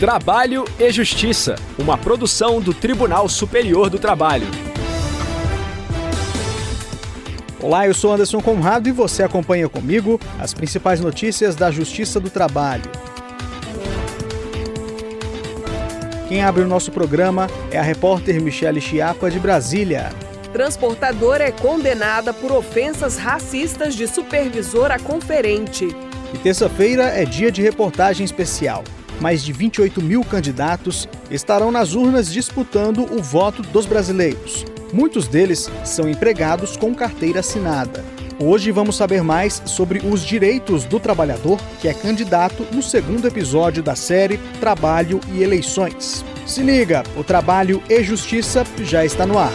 Trabalho e Justiça, uma produção do Tribunal Superior do Trabalho. Olá, eu sou Anderson Conrado e você acompanha comigo as principais notícias da Justiça do Trabalho. Quem abre o nosso programa é a repórter Michele Chiapa de Brasília. Transportadora é condenada por ofensas racistas de supervisor a conferente. E terça-feira é dia de reportagem especial mais de 28 mil candidatos estarão nas urnas disputando o voto dos brasileiros. Muitos deles são empregados com carteira assinada. Hoje vamos saber mais sobre os direitos do trabalhador que é candidato no segundo episódio da série Trabalho e Eleições. Se liga, o Trabalho e Justiça já está no ar.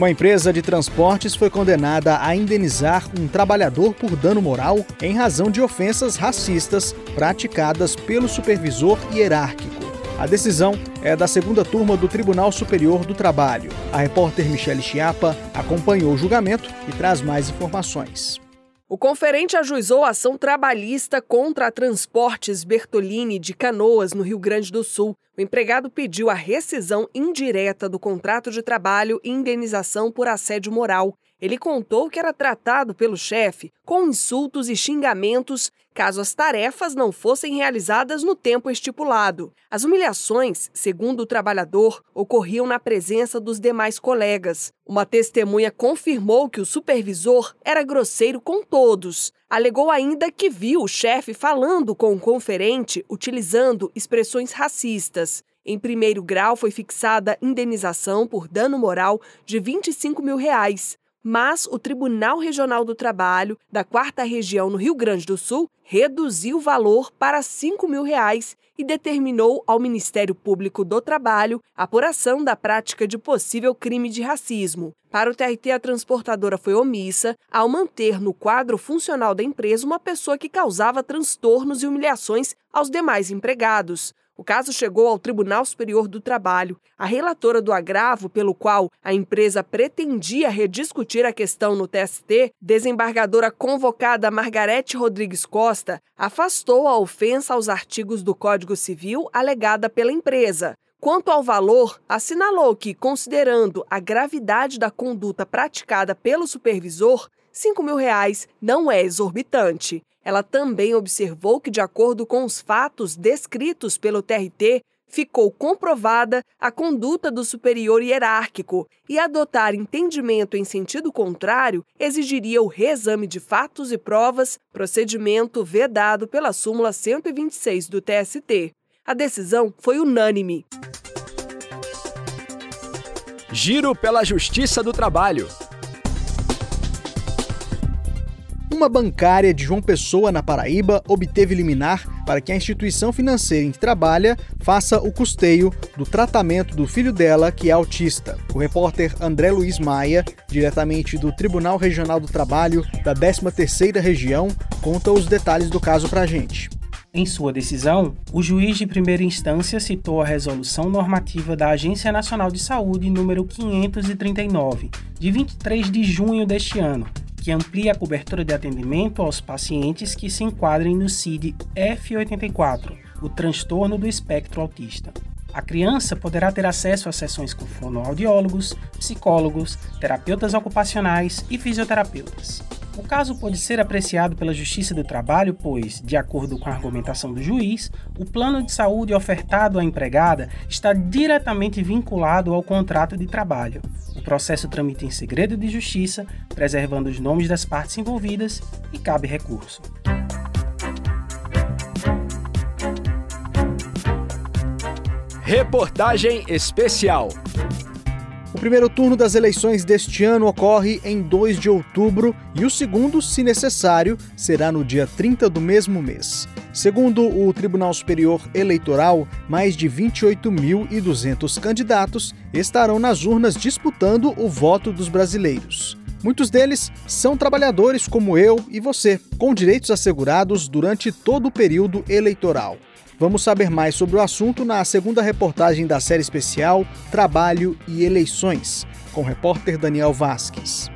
Uma empresa de transportes foi condenada a indenizar um trabalhador por dano moral em razão de ofensas racistas praticadas pelo supervisor hierárquico. A decisão é da segunda turma do Tribunal Superior do Trabalho. A repórter Michele Chiapa acompanhou o julgamento e traz mais informações. O conferente ajuizou a ação trabalhista contra a Transportes Bertolini de Canoas, no Rio Grande do Sul. O empregado pediu a rescisão indireta do contrato de trabalho e indenização por assédio moral. Ele contou que era tratado pelo chefe com insultos e xingamentos caso as tarefas não fossem realizadas no tempo estipulado. As humilhações, segundo o trabalhador, ocorriam na presença dos demais colegas. Uma testemunha confirmou que o supervisor era grosseiro com todos. Alegou ainda que viu o chefe falando com o conferente utilizando expressões racistas. Em primeiro grau, foi fixada indenização por dano moral de 25 mil reais mas o Tribunal Regional do Trabalho da Quarta Região no Rio Grande do Sul reduziu o valor para 5 mil reais e determinou ao Ministério Público do Trabalho a apuração da prática de possível crime de racismo. Para o TRT, a transportadora foi omissa ao manter no quadro funcional da empresa uma pessoa que causava transtornos e humilhações aos demais empregados. O caso chegou ao Tribunal Superior do Trabalho. A relatora do agravo, pelo qual a empresa pretendia rediscutir a questão no TST, desembargadora convocada Margarete Rodrigues Costa, afastou a ofensa aos artigos do Código Civil alegada pela empresa. Quanto ao valor, assinalou que, considerando a gravidade da conduta praticada pelo supervisor, 5 mil reais não é exorbitante. Ela também observou que, de acordo com os fatos descritos pelo TRT, ficou comprovada a conduta do superior hierárquico e adotar entendimento em sentido contrário exigiria o reexame de fatos e provas, procedimento vedado pela súmula 126 do TST. A decisão foi unânime. Giro pela Justiça do Trabalho. Uma bancária de João Pessoa, na Paraíba, obteve liminar para que a instituição financeira em que trabalha faça o custeio do tratamento do filho dela, que é autista. O repórter André Luiz Maia, diretamente do Tribunal Regional do Trabalho da 13ª Região, conta os detalhes do caso para a gente. Em sua decisão, o juiz de primeira instância citou a resolução normativa da Agência Nacional de Saúde número 539, de 23 de junho deste ano, que amplia a cobertura de atendimento aos pacientes que se enquadrem no CID F84, o transtorno do espectro autista. A criança poderá ter acesso a sessões com fonoaudiólogos, psicólogos, terapeutas ocupacionais e fisioterapeutas. O caso pode ser apreciado pela Justiça do Trabalho, pois, de acordo com a argumentação do juiz, o plano de saúde ofertado à empregada está diretamente vinculado ao contrato de trabalho. O processo tramita em segredo de justiça, preservando os nomes das partes envolvidas e cabe recurso. Reportagem especial. O primeiro turno das eleições deste ano ocorre em 2 de outubro e o segundo, se necessário, será no dia 30 do mesmo mês. Segundo o Tribunal Superior Eleitoral, mais de 28.200 candidatos estarão nas urnas disputando o voto dos brasileiros. Muitos deles são trabalhadores como eu e você, com direitos assegurados durante todo o período eleitoral. Vamos saber mais sobre o assunto na segunda reportagem da série especial Trabalho e Eleições, com o repórter Daniel Vasques.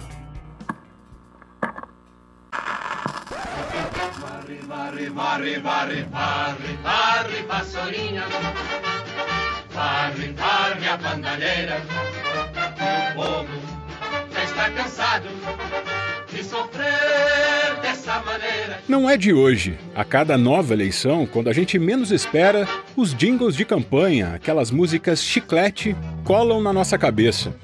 Está cansado sofrer dessa maneira. Não é de hoje. A cada nova eleição, quando a gente menos espera, os jingles de campanha, aquelas músicas chiclete, colam na nossa cabeça.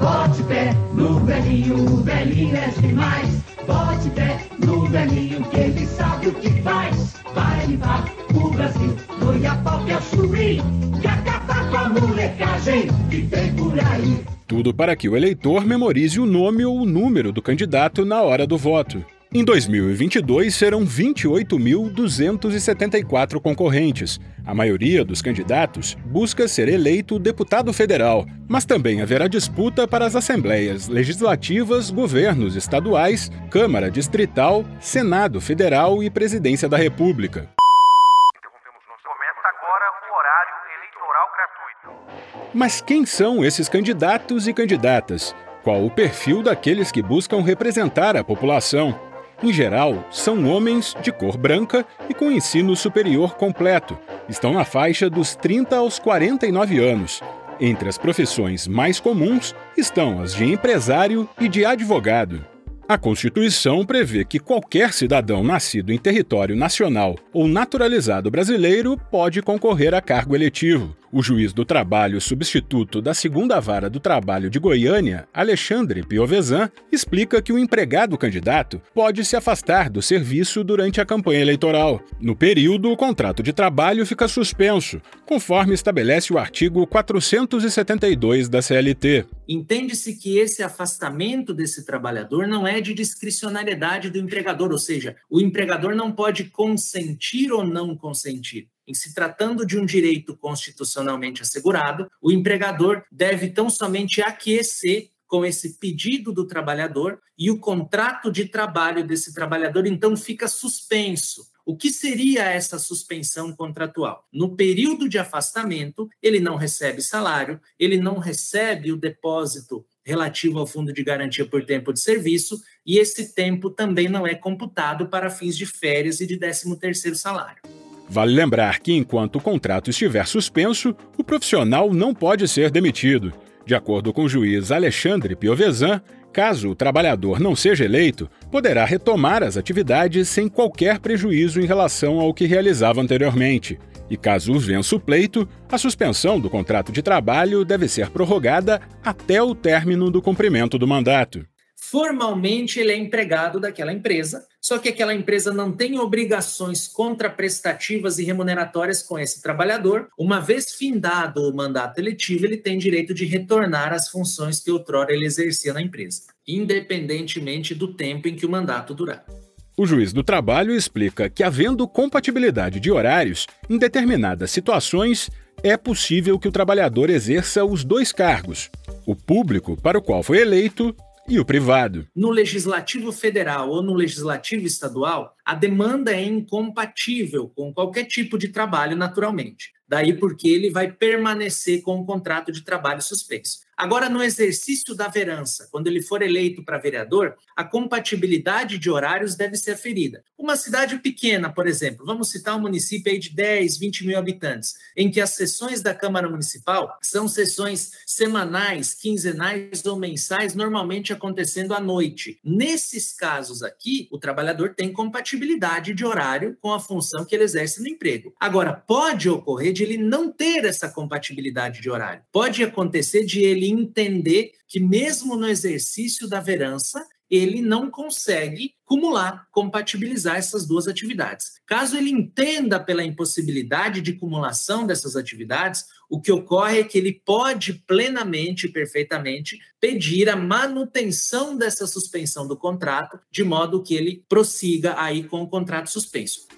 Bote pé no velhinho, o velhinho é demais. Bote pé no velhinho, que ele sabe o que faz. Vai levar o Brasil no Iapau que é o churi, e acabar com a molecagem que tem por aí. Tudo para que o eleitor memorize o nome ou o número do candidato na hora do voto. Em 2022 serão 28.274 concorrentes. A maioria dos candidatos busca ser eleito deputado federal, mas também haverá disputa para as assembleias legislativas, governos estaduais, Câmara Distrital, Senado Federal e Presidência da República. Mas quem são esses candidatos e candidatas? Qual o perfil daqueles que buscam representar a população? Em geral, são homens de cor branca e com ensino superior completo. Estão na faixa dos 30 aos 49 anos. Entre as profissões mais comuns estão as de empresário e de advogado. A Constituição prevê que qualquer cidadão nascido em território nacional ou naturalizado brasileiro pode concorrer a cargo eletivo. O juiz do trabalho substituto da Segunda Vara do Trabalho de Goiânia, Alexandre Piovesan, explica que o empregado candidato pode se afastar do serviço durante a campanha eleitoral. No período, o contrato de trabalho fica suspenso, conforme estabelece o artigo 472 da CLT. Entende-se que esse afastamento desse trabalhador não é de discricionariedade do empregador, ou seja, o empregador não pode consentir ou não consentir. Em se tratando de um direito constitucionalmente assegurado, o empregador deve tão somente aquecer com esse pedido do trabalhador e o contrato de trabalho desse trabalhador então fica suspenso. O que seria essa suspensão contratual? No período de afastamento, ele não recebe salário, ele não recebe o depósito relativo ao fundo de garantia por tempo de serviço, e esse tempo também não é computado para fins de férias e de 13º salário. Vale lembrar que, enquanto o contrato estiver suspenso, o profissional não pode ser demitido. De acordo com o juiz Alexandre Piovesan, caso o trabalhador não seja eleito, poderá retomar as atividades sem qualquer prejuízo em relação ao que realizava anteriormente. E caso vença o pleito, a suspensão do contrato de trabalho deve ser prorrogada até o término do cumprimento do mandato. Formalmente, ele é empregado daquela empresa, só que aquela empresa não tem obrigações contraprestativas e remuneratórias com esse trabalhador. Uma vez findado o mandato eletivo, ele tem direito de retornar às funções que outrora ele exercia na empresa, independentemente do tempo em que o mandato durar. O juiz do trabalho explica que, havendo compatibilidade de horários, em determinadas situações, é possível que o trabalhador exerça os dois cargos: o público, para o qual foi eleito, e o privado. No legislativo federal ou no legislativo estadual, a demanda é incompatível com qualquer tipo de trabalho, naturalmente. Daí porque ele vai permanecer com o contrato de trabalho suspenso. Agora, no exercício da verança, quando ele for eleito para vereador, a compatibilidade de horários deve ser aferida. Uma cidade pequena, por exemplo, vamos citar um município aí de 10, 20 mil habitantes, em que as sessões da Câmara Municipal são sessões semanais, quinzenais ou mensais, normalmente acontecendo à noite. Nesses casos aqui, o trabalhador tem compatibilidade de horário com a função que ele exerce no emprego. Agora, pode ocorrer de ele não ter essa compatibilidade de horário. Pode acontecer de ele entender que, mesmo no exercício da verança, ele não consegue cumular, compatibilizar essas duas atividades. Caso ele entenda pela impossibilidade de cumulação dessas atividades, o que ocorre é que ele pode plenamente e perfeitamente pedir a manutenção dessa suspensão do contrato, de modo que ele prossiga aí com o contrato suspenso.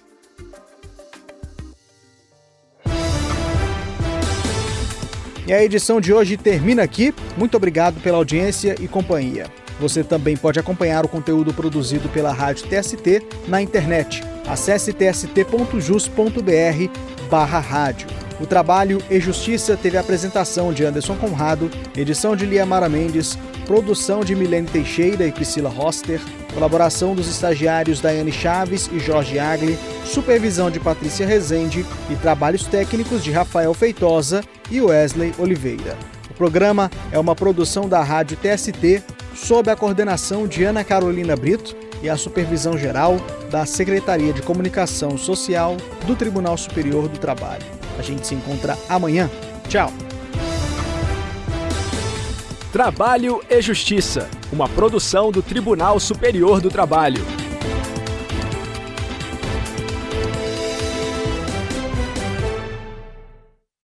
E a edição de hoje termina aqui. Muito obrigado pela audiência e companhia. Você também pode acompanhar o conteúdo produzido pela Rádio TST na internet. Acesse tst.jus.br barra rádio. O trabalho e Justiça teve a apresentação de Anderson Conrado, edição de Lia Mara Mendes, produção de Milene Teixeira e Priscila Roster, colaboração dos estagiários Daiane Chaves e Jorge Agli, supervisão de Patrícia Rezende e trabalhos técnicos de Rafael Feitosa e Wesley Oliveira. O programa é uma produção da Rádio TST, sob a coordenação de Ana Carolina Brito e a supervisão geral da Secretaria de Comunicação Social do Tribunal Superior do Trabalho. A gente se encontra amanhã. Tchau! Trabalho e Justiça, uma produção do Tribunal Superior do Trabalho.